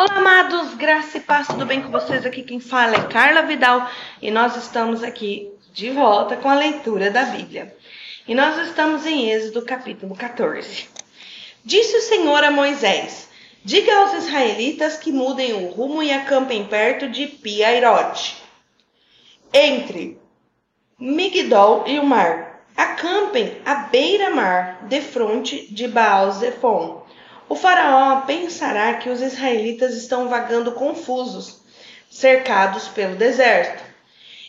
Olá, amados, graça e paz, tudo bem com vocês? Aqui quem fala é Carla Vidal e nós estamos aqui de volta com a leitura da Bíblia. E nós estamos em Êxodo capítulo 14. Disse o Senhor a Moisés: Diga aos israelitas que mudem o rumo e acampem perto de Piairote, entre Migdol e o mar. Acampem à beira-mar, defronte de Baal-Zephon o faraó pensará que os israelitas estão vagando confusos, cercados pelo deserto.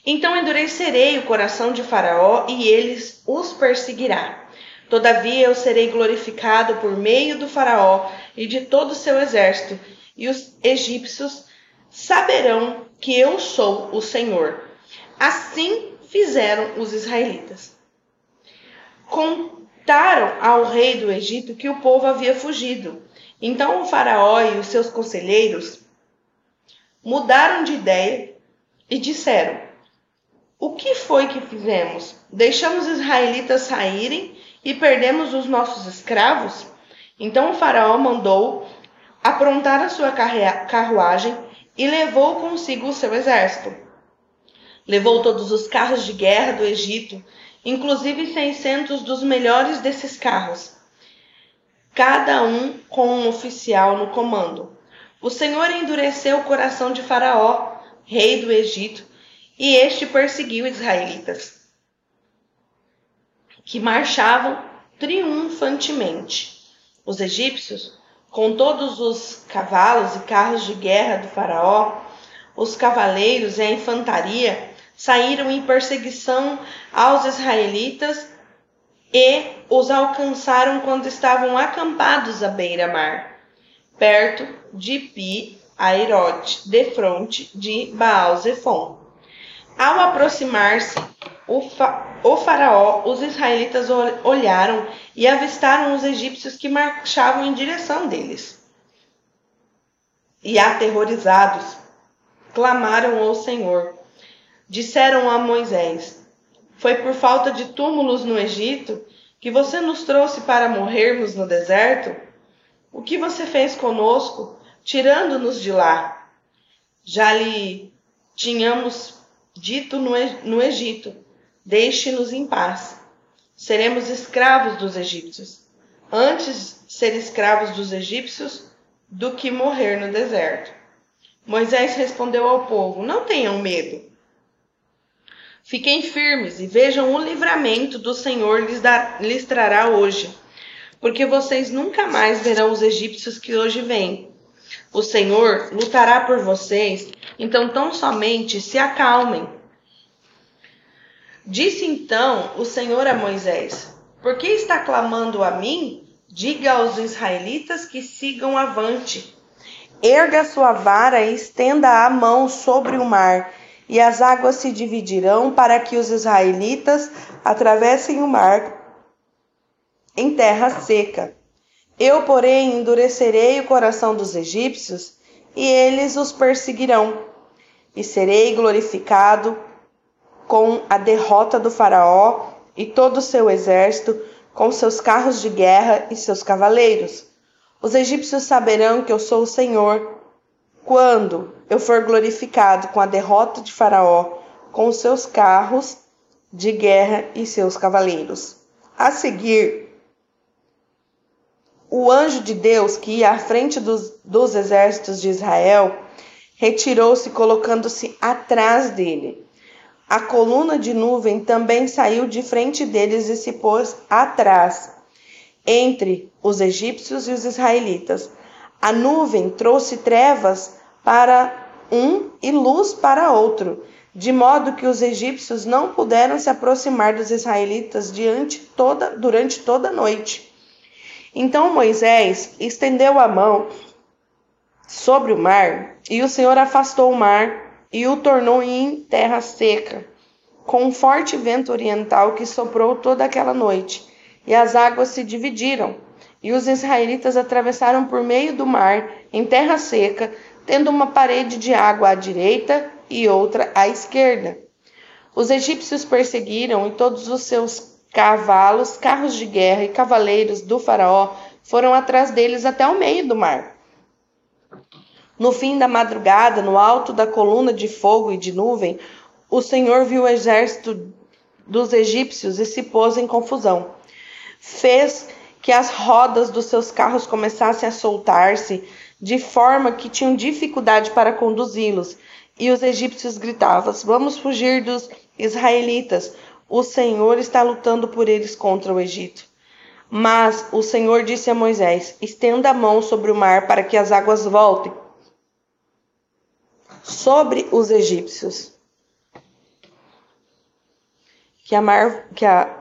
Então endurecerei o coração de Faraó e eles os perseguirá. Todavia eu serei glorificado por meio do Faraó e de todo o seu exército, e os egípcios saberão que eu sou o Senhor. Assim fizeram os israelitas. Com Contaram ao rei do Egito que o povo havia fugido. Então o faraó e os seus conselheiros mudaram de ideia e disseram: O que foi que fizemos? Deixamos os israelitas saírem e perdemos os nossos escravos? Então o faraó mandou aprontar a sua carruagem e levou consigo o seu exército. Levou todos os carros de guerra do Egito inclusive 600 dos melhores desses carros, cada um com um oficial no comando. O Senhor endureceu o coração de Faraó, rei do Egito, e este perseguiu israelitas, que marchavam triunfantemente. Os egípcios, com todos os cavalos e carros de guerra do Faraó, os cavaleiros e a infantaria, saíram em perseguição aos israelitas e os alcançaram quando estavam acampados à beira-mar, perto de Pi Airote, de fronte de Baal-Zephon. Ao aproximar-se o, fa o faraó, os israelitas olharam e avistaram os egípcios que marchavam em direção deles. E aterrorizados, clamaram ao Senhor disseram a Moisés: Foi por falta de túmulos no Egito que você nos trouxe para morrermos no deserto? O que você fez conosco, tirando-nos de lá? Já lhe tínhamos dito no Egito: Deixe-nos em paz. Seremos escravos dos egípcios. Antes ser escravos dos egípcios do que morrer no deserto. Moisés respondeu ao povo: Não tenham medo. Fiquem firmes e vejam o livramento do Senhor lhes, dar, lhes trará hoje, porque vocês nunca mais verão os egípcios que hoje vêm. O Senhor lutará por vocês, então tão somente se acalmem. Disse então o Senhor a Moisés: Por que está clamando a mim? Diga aos israelitas que sigam avante. Erga sua vara e estenda a mão sobre o mar e as águas se dividirão para que os israelitas atravessem o mar em terra seca. Eu, porém, endurecerei o coração dos egípcios e eles os perseguirão, e serei glorificado com a derrota do Faraó e todo o seu exército, com seus carros de guerra e seus cavaleiros. Os egípcios saberão que eu sou o Senhor, quando eu for glorificado com a derrota de Faraó, com seus carros de guerra e seus cavaleiros. A seguir, o anjo de Deus, que ia à frente dos, dos exércitos de Israel, retirou-se, colocando-se atrás dele. A coluna de nuvem também saiu de frente deles e se pôs atrás, entre os egípcios e os israelitas a nuvem trouxe trevas para um e luz para outro, de modo que os egípcios não puderam se aproximar dos israelitas toda, durante toda a noite. Então Moisés estendeu a mão sobre o mar, e o Senhor afastou o mar e o tornou em terra seca, com um forte vento oriental que soprou toda aquela noite, e as águas se dividiram e os israelitas atravessaram por meio do mar, em terra seca, tendo uma parede de água à direita e outra à esquerda. Os egípcios perseguiram e todos os seus cavalos, carros de guerra e cavaleiros do Faraó foram atrás deles até o meio do mar. No fim da madrugada, no alto da coluna de fogo e de nuvem, o Senhor viu o exército dos egípcios e se pôs em confusão. Fez que as rodas dos seus carros começassem a soltar-se, de forma que tinham dificuldade para conduzi-los. E os egípcios gritavam: Vamos fugir dos israelitas. O Senhor está lutando por eles contra o Egito. Mas o Senhor disse a Moisés: Estenda a mão sobre o mar para que as águas voltem sobre os egípcios. Que a mar, que a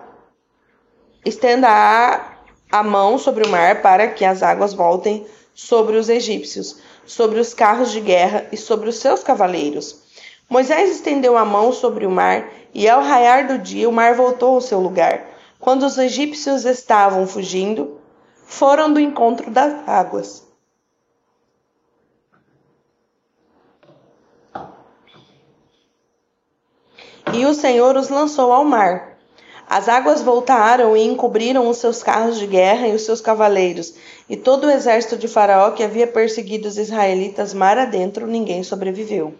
estenda a, a mão sobre o mar para que as águas voltem sobre os egípcios, sobre os carros de guerra e sobre os seus cavaleiros. Moisés estendeu a mão sobre o mar, e ao raiar do dia o mar voltou ao seu lugar. Quando os egípcios estavam fugindo, foram do encontro das águas. E o Senhor os lançou ao mar. As águas voltaram e encobriram os seus carros de guerra e os seus cavaleiros, e todo o exército de Faraó que havia perseguido os israelitas mar adentro, ninguém sobreviveu.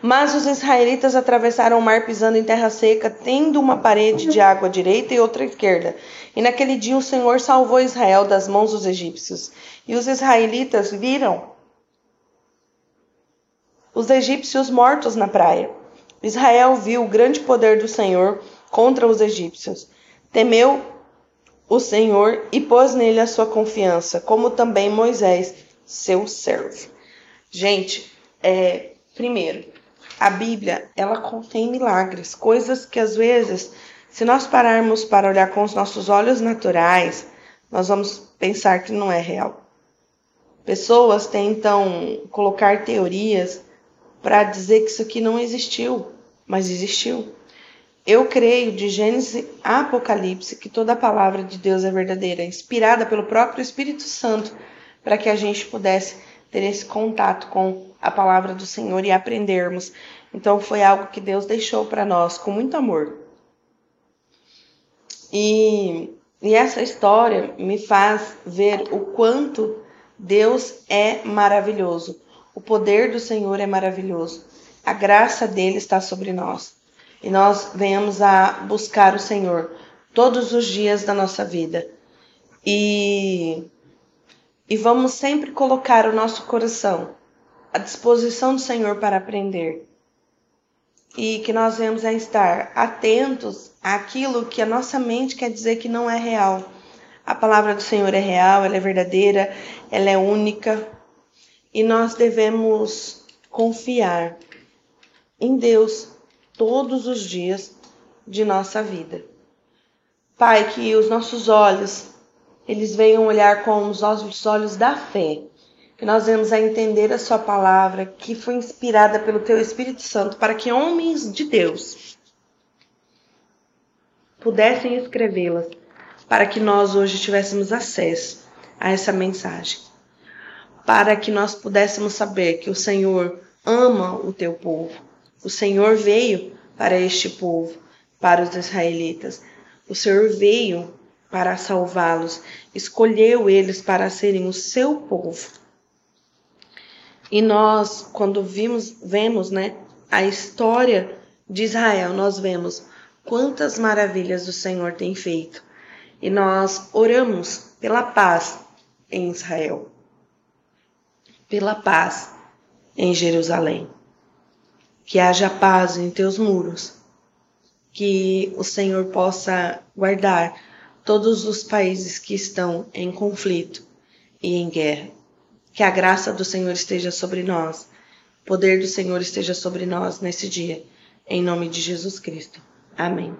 Mas os israelitas atravessaram o mar pisando em terra seca, tendo uma parede de água à direita e outra à esquerda. E naquele dia o Senhor salvou Israel das mãos dos egípcios. E os israelitas viram os egípcios mortos na praia. Israel viu o grande poder do Senhor contra os egípcios. Temeu o Senhor e pôs nele a sua confiança, como também Moisés, seu servo. Gente, é, primeiro, a Bíblia, ela contém milagres, coisas que às vezes, se nós pararmos para olhar com os nossos olhos naturais, nós vamos pensar que não é real. Pessoas tentam colocar teorias para dizer que isso aqui não existiu, mas existiu. Eu creio de Gênesis a Apocalipse que toda a palavra de Deus é verdadeira, inspirada pelo próprio Espírito Santo, para que a gente pudesse ter esse contato com a palavra do Senhor e aprendermos. Então foi algo que Deus deixou para nós com muito amor. E, e essa história me faz ver o quanto Deus é maravilhoso. O poder do Senhor é maravilhoso. A graça dele está sobre nós. E nós venhamos a buscar o Senhor todos os dias da nossa vida. E, e vamos sempre colocar o nosso coração à disposição do Senhor para aprender. E que nós venhamos a estar atentos àquilo que a nossa mente quer dizer que não é real. A palavra do Senhor é real, ela é verdadeira, ela é única. E nós devemos confiar em Deus todos os dias de nossa vida. Pai, que os nossos olhos eles venham olhar com os olhos da fé, que nós venhamos a entender a sua palavra, que foi inspirada pelo teu Espírito Santo, para que homens de Deus pudessem escrevê-las, para que nós hoje tivéssemos acesso a essa mensagem, para que nós pudéssemos saber que o Senhor ama o teu povo. O Senhor veio para este povo, para os israelitas. O Senhor veio para salvá-los, escolheu eles para serem o seu povo. E nós, quando vimos, vemos, né, a história de Israel, nós vemos quantas maravilhas o Senhor tem feito. E nós oramos pela paz em Israel, pela paz em Jerusalém. Que haja paz em teus muros, que o Senhor possa guardar todos os países que estão em conflito e em guerra. Que a graça do Senhor esteja sobre nós, o poder do Senhor esteja sobre nós nesse dia, em nome de Jesus Cristo. Amém.